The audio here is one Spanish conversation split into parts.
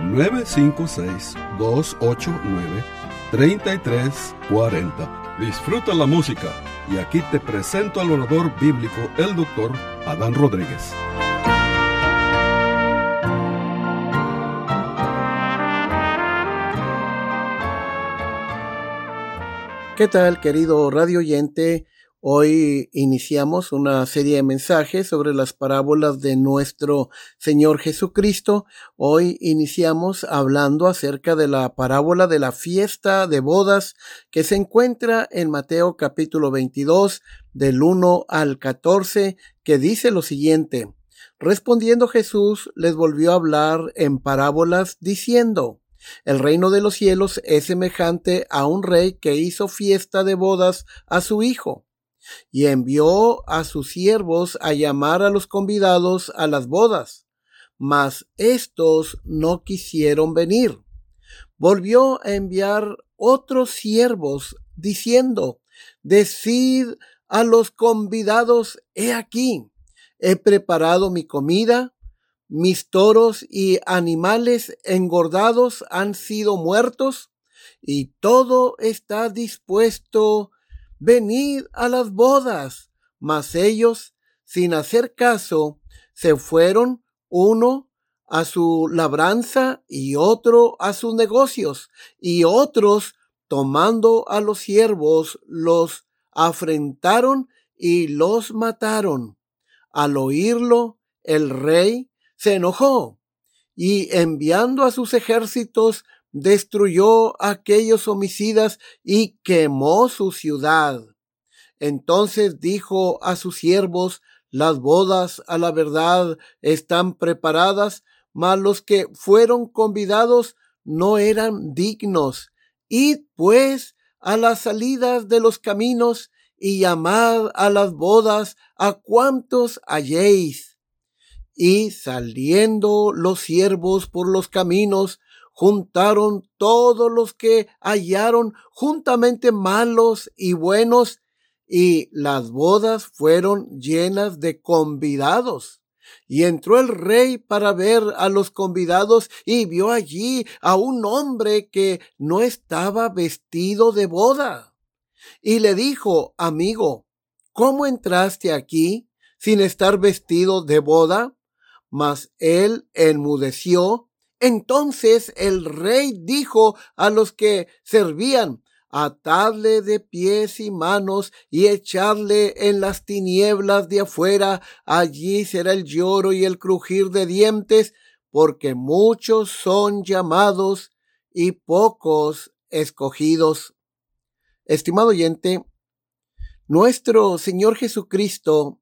956-289-3340. Disfruta la música y aquí te presento al orador bíblico, el doctor Adán Rodríguez. ¿Qué tal, querido radio oyente? Hoy iniciamos una serie de mensajes sobre las parábolas de nuestro Señor Jesucristo. Hoy iniciamos hablando acerca de la parábola de la fiesta de bodas que se encuentra en Mateo capítulo 22 del 1 al 14 que dice lo siguiente. Respondiendo Jesús les volvió a hablar en parábolas diciendo, el reino de los cielos es semejante a un rey que hizo fiesta de bodas a su hijo, y envió a sus siervos a llamar a los convidados a las bodas, mas éstos no quisieron venir. Volvió a enviar otros siervos, diciendo, Decid a los convidados, he aquí, he preparado mi comida, mis toros y animales engordados han sido muertos y todo está dispuesto. Venid a las bodas. Mas ellos, sin hacer caso, se fueron uno a su labranza y otro a sus negocios, y otros, tomando a los siervos, los afrentaron y los mataron. Al oírlo, el rey se enojó y enviando a sus ejércitos destruyó aquellos homicidas y quemó su ciudad. Entonces dijo a sus siervos, las bodas a la verdad están preparadas, mas los que fueron convidados no eran dignos. Id pues a las salidas de los caminos y llamad a las bodas a cuantos halléis. Y saliendo los siervos por los caminos, juntaron todos los que hallaron juntamente malos y buenos, y las bodas fueron llenas de convidados. Y entró el rey para ver a los convidados y vio allí a un hombre que no estaba vestido de boda. Y le dijo, amigo, ¿cómo entraste aquí sin estar vestido de boda? Mas él enmudeció. Entonces el rey dijo a los que servían, atadle de pies y manos y echadle en las tinieblas de afuera, allí será el lloro y el crujir de dientes, porque muchos son llamados y pocos escogidos. Estimado oyente, nuestro Señor Jesucristo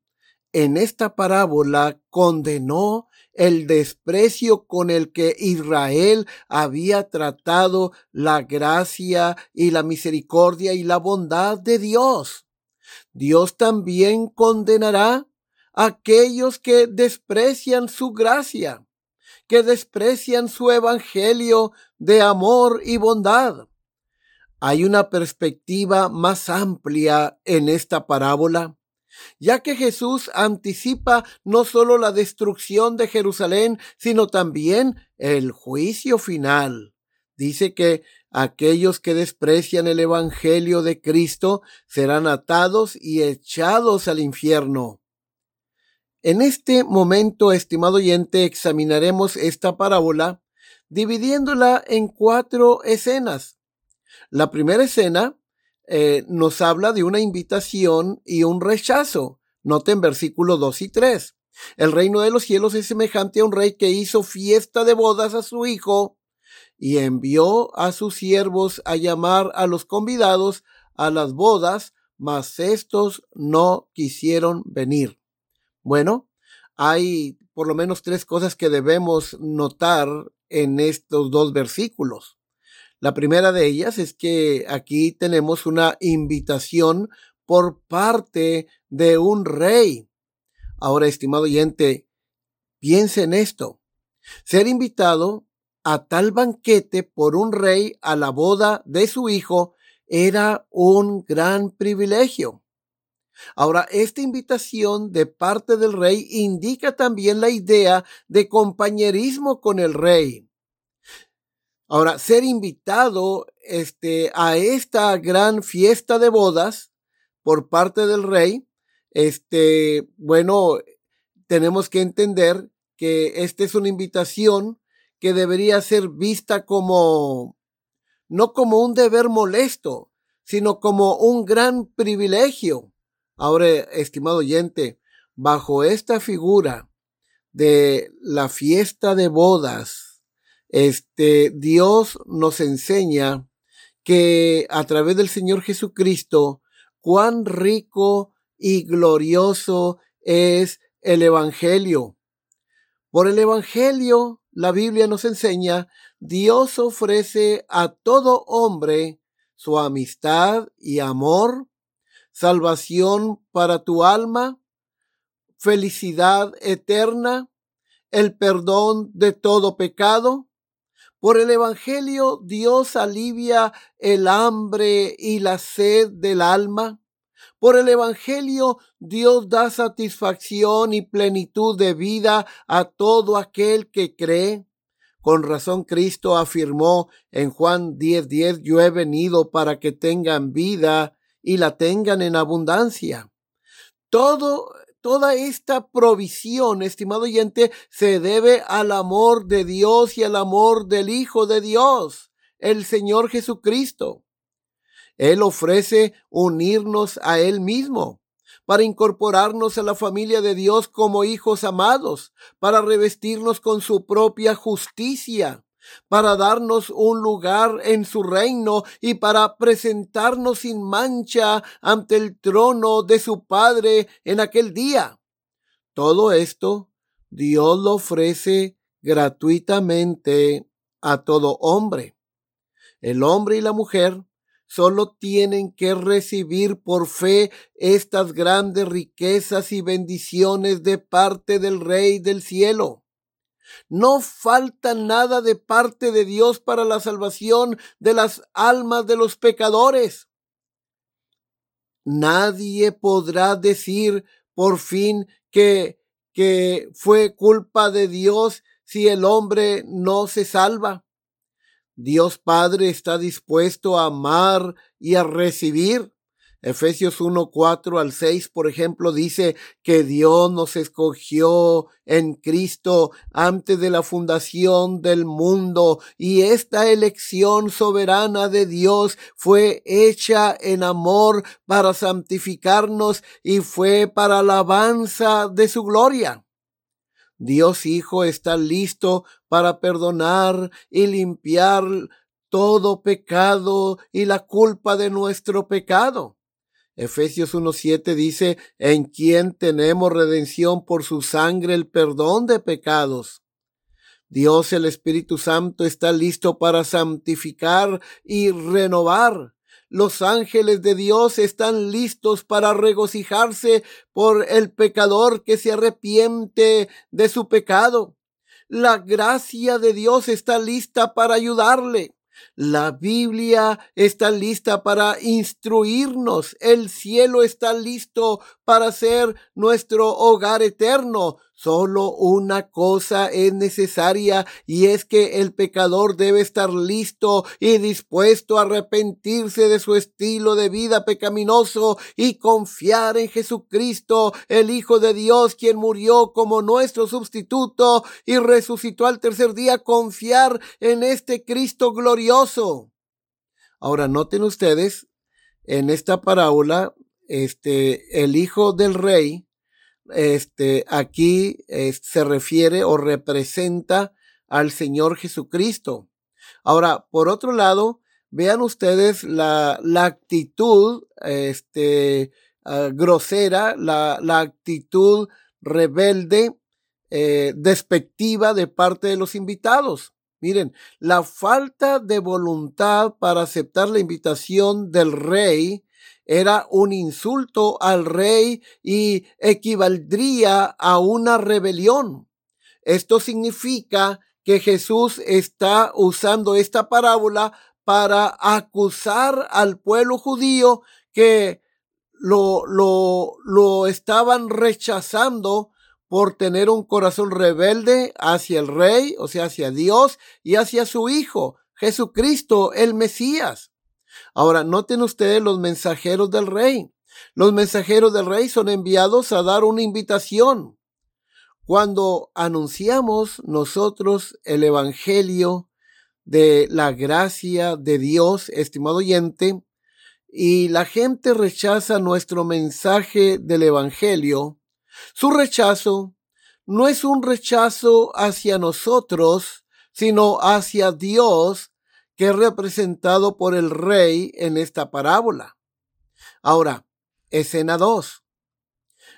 en esta parábola condenó el desprecio con el que Israel había tratado la gracia y la misericordia y la bondad de Dios. Dios también condenará a aquellos que desprecian su gracia, que desprecian su evangelio de amor y bondad. Hay una perspectiva más amplia en esta parábola ya que Jesús anticipa no solo la destrucción de Jerusalén, sino también el juicio final. Dice que aquellos que desprecian el Evangelio de Cristo serán atados y echados al infierno. En este momento, estimado oyente, examinaremos esta parábola dividiéndola en cuatro escenas. La primera escena eh, nos habla de una invitación y un rechazo. Noten versículos 2 y 3. El reino de los cielos es semejante a un rey que hizo fiesta de bodas a su hijo y envió a sus siervos a llamar a los convidados a las bodas, mas estos no quisieron venir. Bueno, hay por lo menos tres cosas que debemos notar en estos dos versículos. La primera de ellas es que aquí tenemos una invitación por parte de un rey. Ahora, estimado oyente, piense en esto. Ser invitado a tal banquete por un rey a la boda de su hijo era un gran privilegio. Ahora, esta invitación de parte del rey indica también la idea de compañerismo con el rey. Ahora, ser invitado este, a esta gran fiesta de bodas por parte del rey, este, bueno, tenemos que entender que esta es una invitación que debería ser vista como, no como un deber molesto, sino como un gran privilegio. Ahora, estimado oyente, bajo esta figura de la fiesta de bodas, este Dios nos enseña que a través del Señor Jesucristo, cuán rico y glorioso es el Evangelio. Por el Evangelio, la Biblia nos enseña, Dios ofrece a todo hombre su amistad y amor salvación para tu alma, felicidad eterna, el perdón de todo pecado. Por el Evangelio Dios alivia el hambre y la sed del alma. Por el Evangelio Dios da satisfacción y plenitud de vida a todo aquel que cree. Con razón Cristo afirmó en Juan 10:10, yo he venido para que tengan vida y la tengan en abundancia. Todo, toda esta provisión, estimado oyente, se debe al amor de Dios y al amor del Hijo de Dios, el Señor Jesucristo. Él ofrece unirnos a Él mismo para incorporarnos a la familia de Dios como hijos amados, para revestirnos con su propia justicia, para darnos un lugar en su reino y para presentarnos sin mancha ante el trono de su Padre en aquel día. Todo esto Dios lo ofrece gratuitamente a todo hombre. El hombre y la mujer solo tienen que recibir por fe estas grandes riquezas y bendiciones de parte del Rey del cielo. No falta nada de parte de Dios para la salvación de las almas de los pecadores. Nadie podrá decir por fin que, que fue culpa de Dios si el hombre no se salva. Dios Padre está dispuesto a amar y a recibir Efesios 1, 4 al 6, por ejemplo, dice que Dios nos escogió en Cristo antes de la fundación del mundo y esta elección soberana de Dios fue hecha en amor para santificarnos y fue para alabanza de su gloria. Dios Hijo está listo para perdonar y limpiar todo pecado y la culpa de nuestro pecado. Efesios 1.7 dice, en quien tenemos redención por su sangre, el perdón de pecados. Dios el Espíritu Santo está listo para santificar y renovar. Los ángeles de Dios están listos para regocijarse por el pecador que se arrepiente de su pecado. La gracia de Dios está lista para ayudarle. La Biblia está lista para instruirnos. El cielo está listo para ser nuestro hogar eterno. Solo una cosa es necesaria y es que el pecador debe estar listo y dispuesto a arrepentirse de su estilo de vida pecaminoso y confiar en Jesucristo, el Hijo de Dios, quien murió como nuestro sustituto y resucitó al tercer día, confiar en este Cristo glorioso. Ahora noten ustedes en esta parábola, este, el Hijo del Rey, este, aquí se refiere o representa al Señor Jesucristo. Ahora, por otro lado, vean ustedes la, la actitud este, ah, grosera, la, la, actitud rebelde, eh, despectiva de parte de los invitados. Miren, la falta de voluntad para aceptar la invitación del rey era un insulto al rey y equivaldría a una rebelión. Esto significa que Jesús está usando esta parábola para acusar al pueblo judío que lo, lo, lo estaban rechazando por tener un corazón rebelde hacia el rey, o sea, hacia Dios y hacia su Hijo, Jesucristo, el Mesías. Ahora, noten ustedes los mensajeros del rey. Los mensajeros del rey son enviados a dar una invitación. Cuando anunciamos nosotros el Evangelio de la gracia de Dios, estimado oyente, y la gente rechaza nuestro mensaje del Evangelio, su rechazo no es un rechazo hacia nosotros, sino hacia Dios que es representado por el rey en esta parábola. Ahora, escena 2.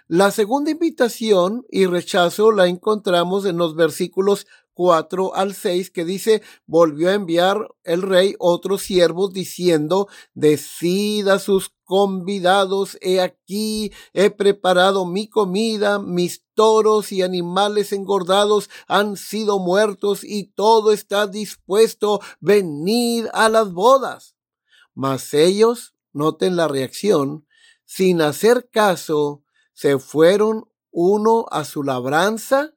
La segunda invitación y rechazo la encontramos en los versículos 4 al 6 que dice, volvió a enviar el rey otros siervos diciendo, decida sus convidados, he aquí, he preparado mi comida, mis toros y animales engordados han sido muertos y todo está dispuesto, venid a las bodas. Mas ellos, noten la reacción, sin hacer caso, se fueron uno a su labranza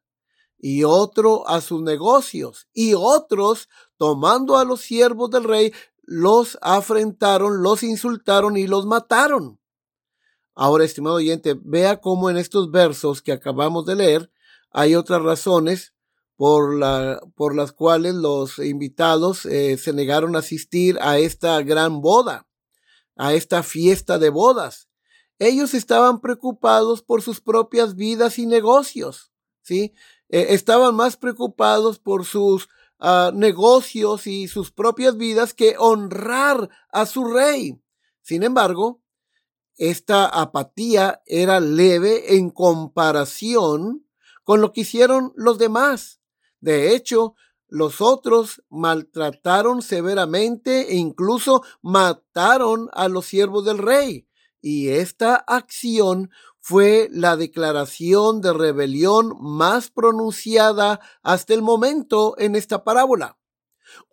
y otro a sus negocios, y otros, tomando a los siervos del rey, los afrentaron, los insultaron y los mataron. Ahora, estimado oyente, vea cómo en estos versos que acabamos de leer hay otras razones por, la, por las cuales los invitados eh, se negaron a asistir a esta gran boda, a esta fiesta de bodas. Ellos estaban preocupados por sus propias vidas y negocios, ¿sí? Eh, estaban más preocupados por sus negocios y sus propias vidas que honrar a su rey. Sin embargo, esta apatía era leve en comparación con lo que hicieron los demás. De hecho, los otros maltrataron severamente e incluso mataron a los siervos del rey. Y esta acción fue la declaración de rebelión más pronunciada hasta el momento en esta parábola.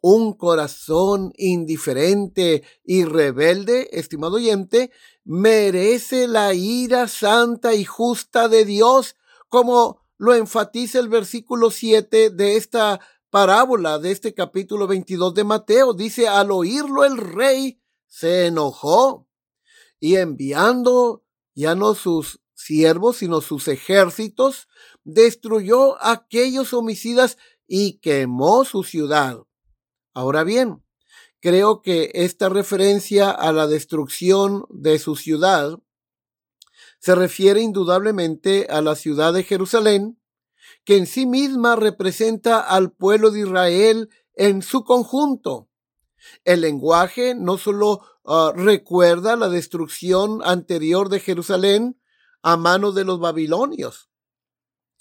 Un corazón indiferente y rebelde, estimado oyente, merece la ira santa y justa de Dios, como lo enfatiza el versículo 7 de esta parábola, de este capítulo 22 de Mateo. Dice, al oírlo el rey se enojó y enviando ya no sus siervos, sino sus ejércitos, destruyó a aquellos homicidas y quemó su ciudad. Ahora bien, creo que esta referencia a la destrucción de su ciudad se refiere indudablemente a la ciudad de Jerusalén, que en sí misma representa al pueblo de Israel en su conjunto. El lenguaje no solo ah, recuerda la destrucción anterior de Jerusalén, a manos de los babilonios.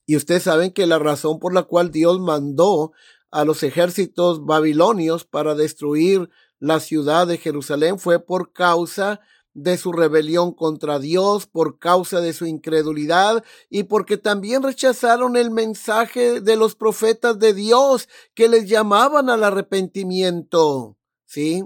Y ustedes saben que la razón por la cual Dios mandó a los ejércitos babilonios para destruir la ciudad de Jerusalén fue por causa de su rebelión contra Dios, por causa de su incredulidad y porque también rechazaron el mensaje de los profetas de Dios que les llamaban al arrepentimiento. ¿Sí?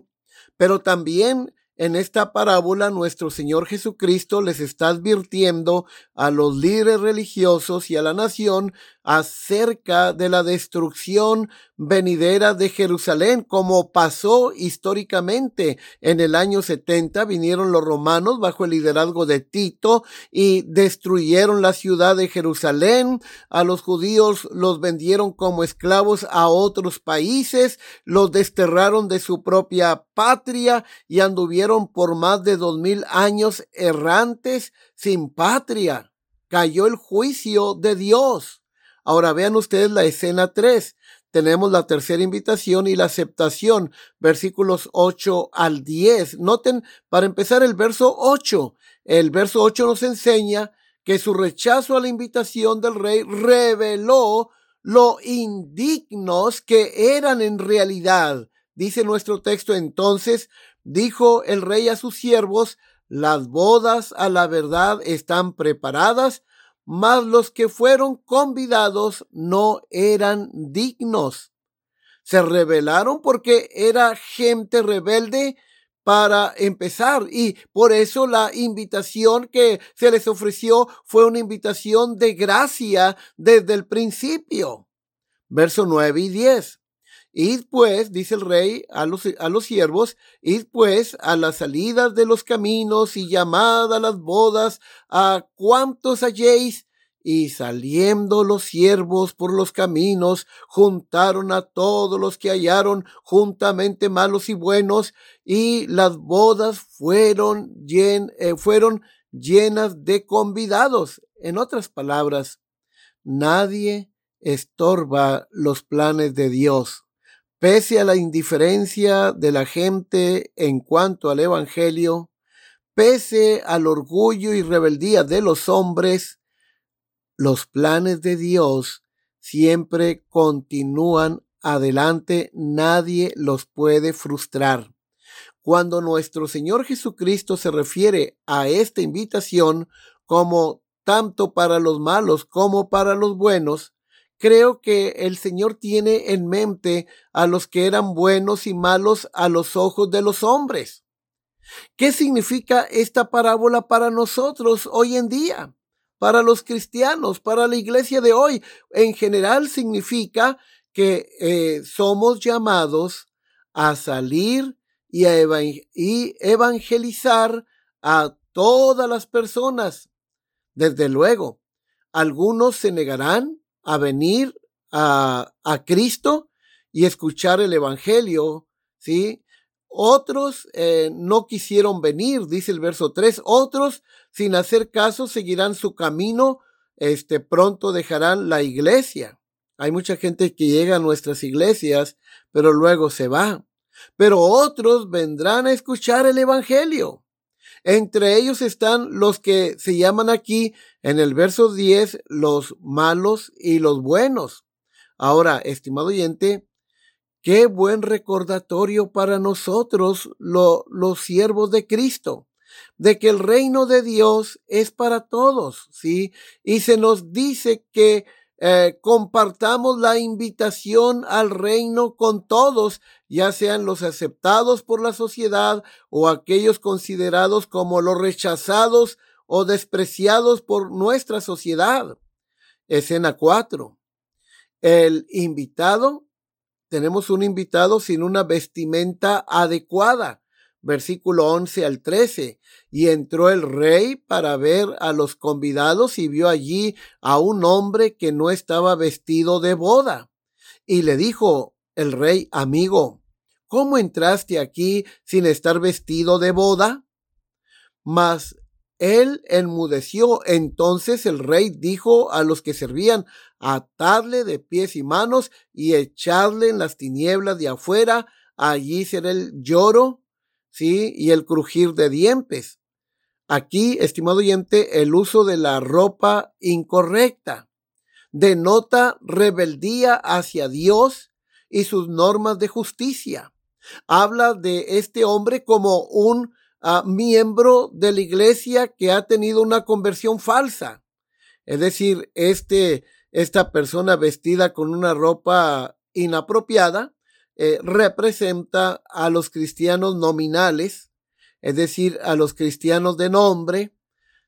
Pero también en esta parábola nuestro Señor Jesucristo les está advirtiendo a los líderes religiosos y a la nación acerca de la destrucción venidera de Jerusalén, como pasó históricamente. En el año 70 vinieron los romanos bajo el liderazgo de Tito y destruyeron la ciudad de Jerusalén. A los judíos los vendieron como esclavos a otros países, los desterraron de su propia patria y anduvieron por más de dos mil años errantes sin patria. Cayó el juicio de Dios. Ahora vean ustedes la escena 3. Tenemos la tercera invitación y la aceptación, versículos 8 al 10. Noten, para empezar, el verso 8. El verso 8 nos enseña que su rechazo a la invitación del rey reveló lo indignos que eran en realidad. Dice nuestro texto entonces, dijo el rey a sus siervos, las bodas a la verdad están preparadas, mas los que fueron convidados no eran dignos. Se rebelaron porque era gente rebelde para empezar y por eso la invitación que se les ofreció fue una invitación de gracia desde el principio. Verso 9 y 10. Id pues, dice el rey a los, a los siervos, id pues a las salidas de los caminos y llamad a las bodas a cuantos halléis. Y saliendo los siervos por los caminos, juntaron a todos los que hallaron juntamente malos y buenos, y las bodas fueron, eh, fueron llenas de convidados. En otras palabras, nadie estorba los planes de Dios. Pese a la indiferencia de la gente en cuanto al Evangelio, pese al orgullo y rebeldía de los hombres, los planes de Dios siempre continúan adelante, nadie los puede frustrar. Cuando nuestro Señor Jesucristo se refiere a esta invitación como tanto para los malos como para los buenos, creo que el Señor tiene en mente a los que eran buenos y malos a los ojos de los hombres. ¿Qué significa esta parábola para nosotros hoy en día? Para los cristianos, para la iglesia de hoy. En general significa que eh, somos llamados a salir y, a y evangelizar a todas las personas. Desde luego, algunos se negarán a venir a, a Cristo y escuchar el Evangelio, ¿sí? Otros eh, no quisieron venir, dice el verso 3. Otros, sin hacer caso, seguirán su camino, este, pronto dejarán la iglesia. Hay mucha gente que llega a nuestras iglesias, pero luego se va. Pero otros vendrán a escuchar el Evangelio. Entre ellos están los que se llaman aquí en el verso 10 los malos y los buenos. Ahora, estimado oyente, qué buen recordatorio para nosotros los siervos de Cristo de que el reino de Dios es para todos, ¿sí? Y se nos dice que eh, compartamos la invitación al reino con todos, ya sean los aceptados por la sociedad o aquellos considerados como los rechazados o despreciados por nuestra sociedad. Escena 4. El invitado, tenemos un invitado sin una vestimenta adecuada versículo 11 al 13. Y entró el rey para ver a los convidados y vio allí a un hombre que no estaba vestido de boda. Y le dijo el rey, amigo, ¿cómo entraste aquí sin estar vestido de boda? Mas él enmudeció. Entonces el rey dijo a los que servían, atadle de pies y manos y echadle en las tinieblas de afuera. Allí será el lloro ¿sí? Y el crujir de dientes. Aquí, estimado oyente, el uso de la ropa incorrecta denota rebeldía hacia Dios y sus normas de justicia. Habla de este hombre como un ah, miembro de la iglesia que ha tenido una conversión falsa. Es decir, este, esta persona vestida con una ropa inapropiada eh, representa a los cristianos nominales, es decir, a los cristianos de nombre,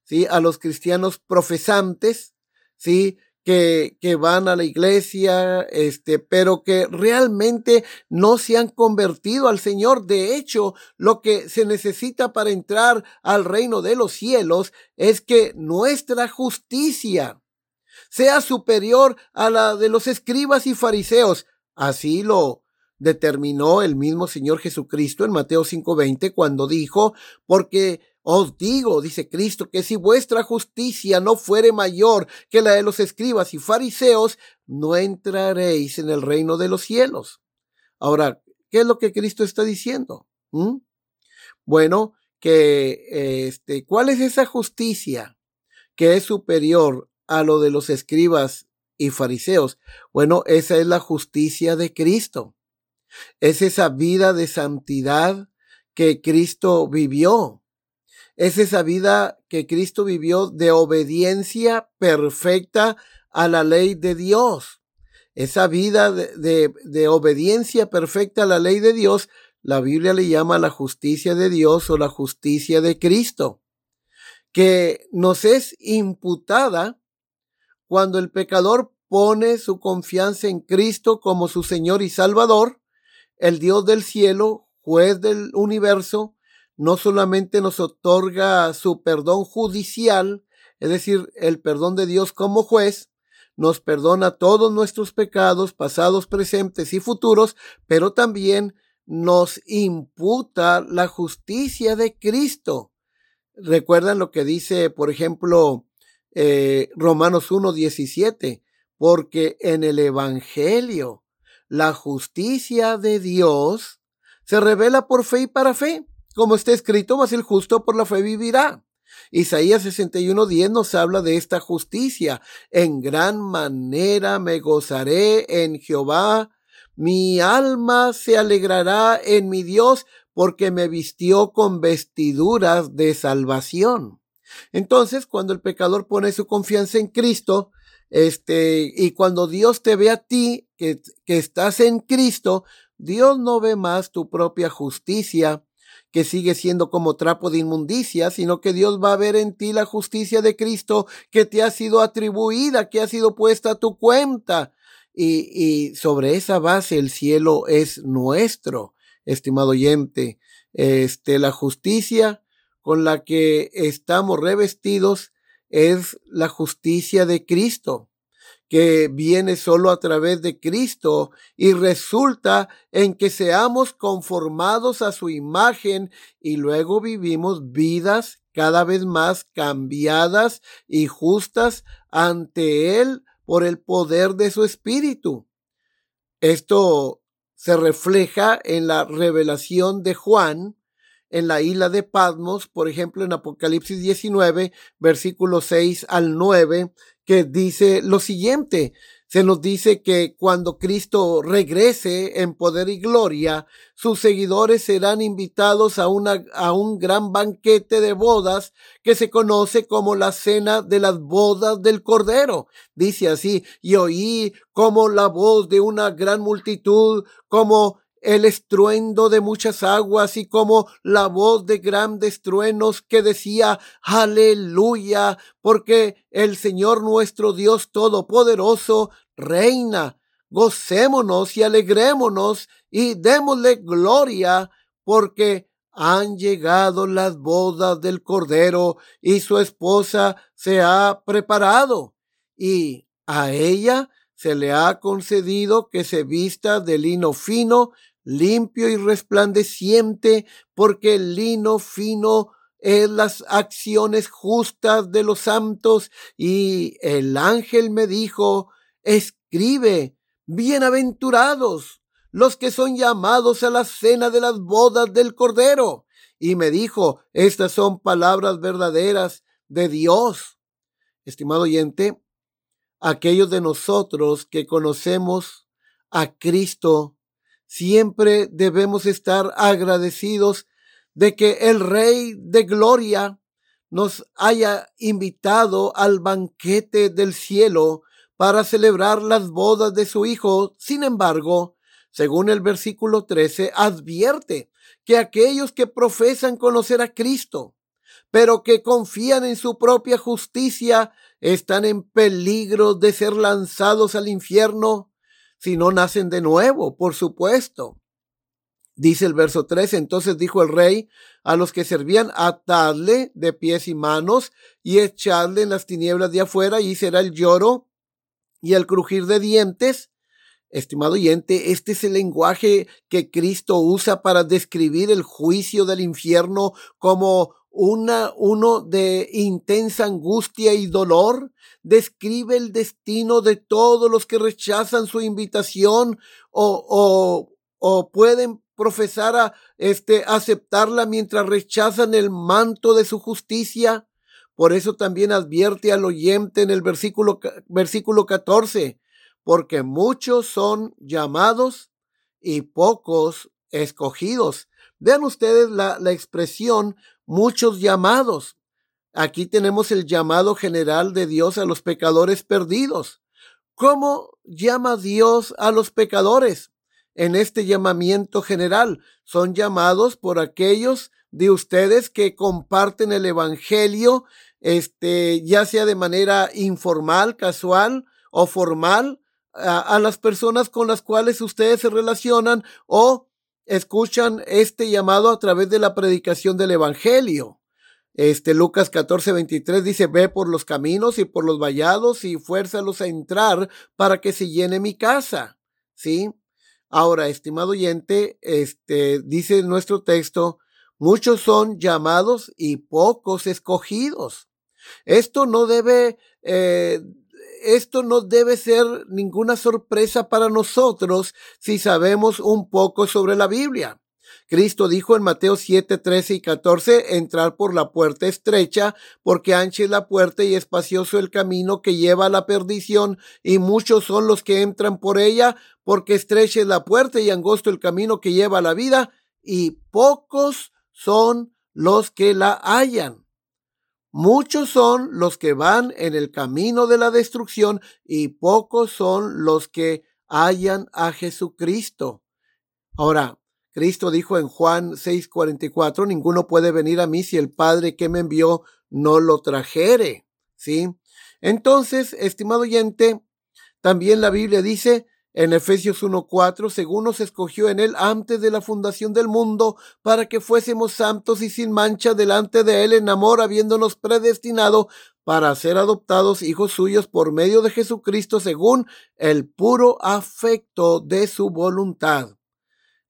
¿sí? a los cristianos profesantes, ¿sí? Que, que, van a la iglesia, este, pero que realmente no se han convertido al Señor. De hecho, lo que se necesita para entrar al reino de los cielos es que nuestra justicia sea superior a la de los escribas y fariseos. Así lo, determinó el mismo Señor Jesucristo en Mateo 5:20 cuando dijo, porque os digo, dice Cristo, que si vuestra justicia no fuere mayor que la de los escribas y fariseos, no entraréis en el reino de los cielos. Ahora, ¿qué es lo que Cristo está diciendo? ¿Mm? Bueno, que este, ¿cuál es esa justicia que es superior a lo de los escribas y fariseos. Bueno, esa es la justicia de Cristo. Es esa vida de santidad que Cristo vivió. Es esa vida que Cristo vivió de obediencia perfecta a la ley de Dios. Esa vida de, obediencia perfecta a la ley de Dios, la Biblia le llama la justicia de Dios o la justicia de Cristo, que nos es imputada cuando el pecador pone su confianza en Cristo como su Señor y Salvador, el Dios del cielo, juez del universo, no solamente nos otorga su perdón judicial, es decir, el perdón de Dios como juez, nos perdona todos nuestros pecados, pasados, presentes y futuros, pero también nos imputa la justicia de Cristo. Recuerdan lo que dice, por ejemplo, eh, Romanos 1.17, porque en el Evangelio la justicia de Dios se revela por fe y para fe, como está escrito, mas el justo por la fe vivirá. Isaías 61.10 nos habla de esta justicia. En gran manera me gozaré en Jehová. Mi alma se alegrará en mi Dios porque me vistió con vestiduras de salvación. Entonces, cuando el pecador pone su confianza en Cristo, este, y cuando Dios te ve a ti, que, que estás en Cristo, Dios no ve más tu propia justicia, que sigue siendo como trapo de inmundicia, sino que Dios va a ver en ti la justicia de Cristo que te ha sido atribuida, que ha sido puesta a tu cuenta. Y, y sobre esa base el cielo es nuestro, estimado oyente. Este, la justicia con la que estamos revestidos es la justicia de Cristo que viene solo a través de Cristo y resulta en que seamos conformados a su imagen y luego vivimos vidas cada vez más cambiadas y justas ante Él por el poder de su Espíritu. Esto se refleja en la revelación de Juan en la isla de Patmos, por ejemplo, en Apocalipsis 19, versículos 6 al 9, que dice lo siguiente. Se nos dice que cuando Cristo regrese en poder y gloria, sus seguidores serán invitados a, una, a un gran banquete de bodas que se conoce como la cena de las bodas del Cordero. Dice así, y oí como la voz de una gran multitud, como el estruendo de muchas aguas y como la voz de grandes truenos que decía, aleluya, porque el Señor nuestro Dios Todopoderoso reina. Gocémonos y alegrémonos y démosle gloria, porque han llegado las bodas del Cordero y su esposa se ha preparado y a ella se le ha concedido que se vista de lino fino, limpio y resplandeciente, porque el lino fino es las acciones justas de los santos. Y el ángel me dijo, escribe, bienaventurados los que son llamados a la cena de las bodas del Cordero. Y me dijo, estas son palabras verdaderas de Dios. Estimado oyente, aquellos de nosotros que conocemos a Cristo Siempre debemos estar agradecidos de que el Rey de Gloria nos haya invitado al banquete del cielo para celebrar las bodas de su Hijo. Sin embargo, según el versículo 13, advierte que aquellos que profesan conocer a Cristo, pero que confían en su propia justicia, están en peligro de ser lanzados al infierno si no nacen de nuevo, por supuesto. Dice el verso 3, entonces dijo el rey a los que servían, atadle de pies y manos y echadle en las tinieblas de afuera y será el lloro y el crujir de dientes. Estimado oyente, este es el lenguaje que Cristo usa para describir el juicio del infierno como una, uno de intensa angustia y dolor, describe el destino de todos los que rechazan su invitación o, o, o pueden profesar a este aceptarla mientras rechazan el manto de su justicia. Por eso también advierte al oyente en el versículo, versículo 14, porque muchos son llamados y pocos escogidos. Vean ustedes la, la expresión muchos llamados. Aquí tenemos el llamado general de Dios a los pecadores perdidos. ¿Cómo llama Dios a los pecadores? En este llamamiento general son llamados por aquellos de ustedes que comparten el evangelio, este, ya sea de manera informal, casual o formal, a, a las personas con las cuales ustedes se relacionan o escuchan este llamado a través de la predicación del evangelio. Este Lucas 14, 23 dice, ve por los caminos y por los vallados y fuérzalos a entrar para que se llene mi casa. ¿Sí? Ahora, estimado oyente, este dice nuestro texto, muchos son llamados y pocos escogidos. Esto no debe, eh, esto no debe ser ninguna sorpresa para nosotros si sabemos un poco sobre la Biblia. Cristo dijo en Mateo 7, 13 y 14, entrar por la puerta estrecha, porque ancha es la puerta y espacioso el camino que lleva a la perdición, y muchos son los que entran por ella, porque estrecha es la puerta y angosto el camino que lleva a la vida, y pocos son los que la hallan. Muchos son los que van en el camino de la destrucción y pocos son los que hallan a Jesucristo. Ahora, Cristo dijo en Juan 6:44, ninguno puede venir a mí si el Padre que me envió no lo trajere. ¿Sí? Entonces, estimado oyente, también la Biblia dice en Efesios 1:4, según nos escogió en él antes de la fundación del mundo, para que fuésemos santos y sin mancha delante de él en amor, habiéndonos predestinado para ser adoptados hijos suyos por medio de Jesucristo según el puro afecto de su voluntad.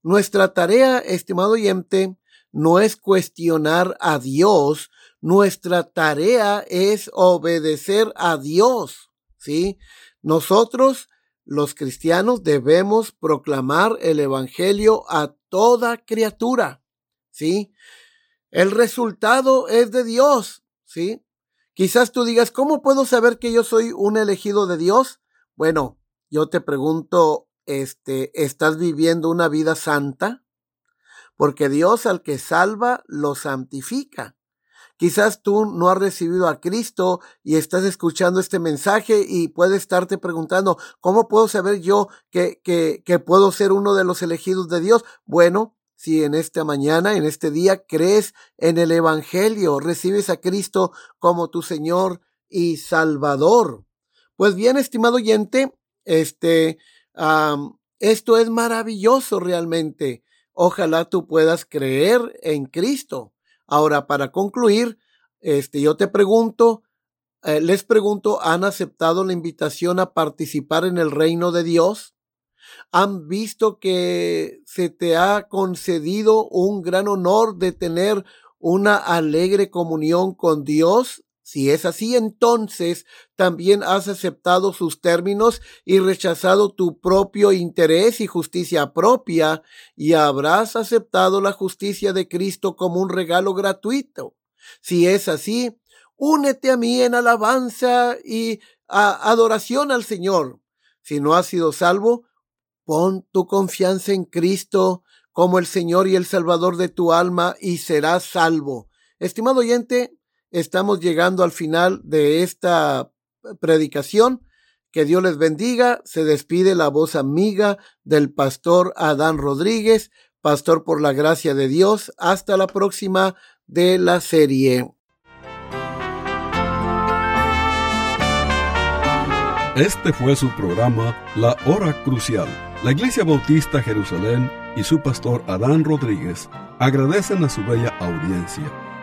Nuestra tarea, estimado oyente, no es cuestionar a Dios, nuestra tarea es obedecer a Dios, ¿sí? Nosotros, los cristianos, debemos proclamar el Evangelio a toda criatura, ¿sí? El resultado es de Dios, ¿sí? Quizás tú digas, ¿cómo puedo saber que yo soy un elegido de Dios? Bueno, yo te pregunto este, estás viviendo una vida santa, porque Dios al que salva lo santifica. Quizás tú no has recibido a Cristo y estás escuchando este mensaje y puedes estarte preguntando, ¿cómo puedo saber yo que, que, que puedo ser uno de los elegidos de Dios? Bueno, si en esta mañana, en este día, crees en el Evangelio, recibes a Cristo como tu Señor y Salvador. Pues bien, estimado oyente, este, esto es maravilloso realmente. Ojalá tú puedas creer en Cristo. Ahora, para concluir, este, yo te pregunto, eh, les pregunto, ¿han aceptado la invitación a participar en el reino de Dios? ¿Han visto que se te ha concedido un gran honor de tener una alegre comunión con Dios si es así, entonces también has aceptado sus términos y rechazado tu propio interés y justicia propia, y habrás aceptado la justicia de Cristo como un regalo gratuito. Si es así, únete a mí en alabanza y adoración al Señor. Si no has sido salvo, pon tu confianza en Cristo como el Señor y el Salvador de tu alma y serás salvo. Estimado oyente, Estamos llegando al final de esta predicación. Que Dios les bendiga. Se despide la voz amiga del pastor Adán Rodríguez, pastor por la gracia de Dios. Hasta la próxima de la serie. Este fue su programa La Hora Crucial. La Iglesia Bautista Jerusalén y su pastor Adán Rodríguez agradecen a su bella audiencia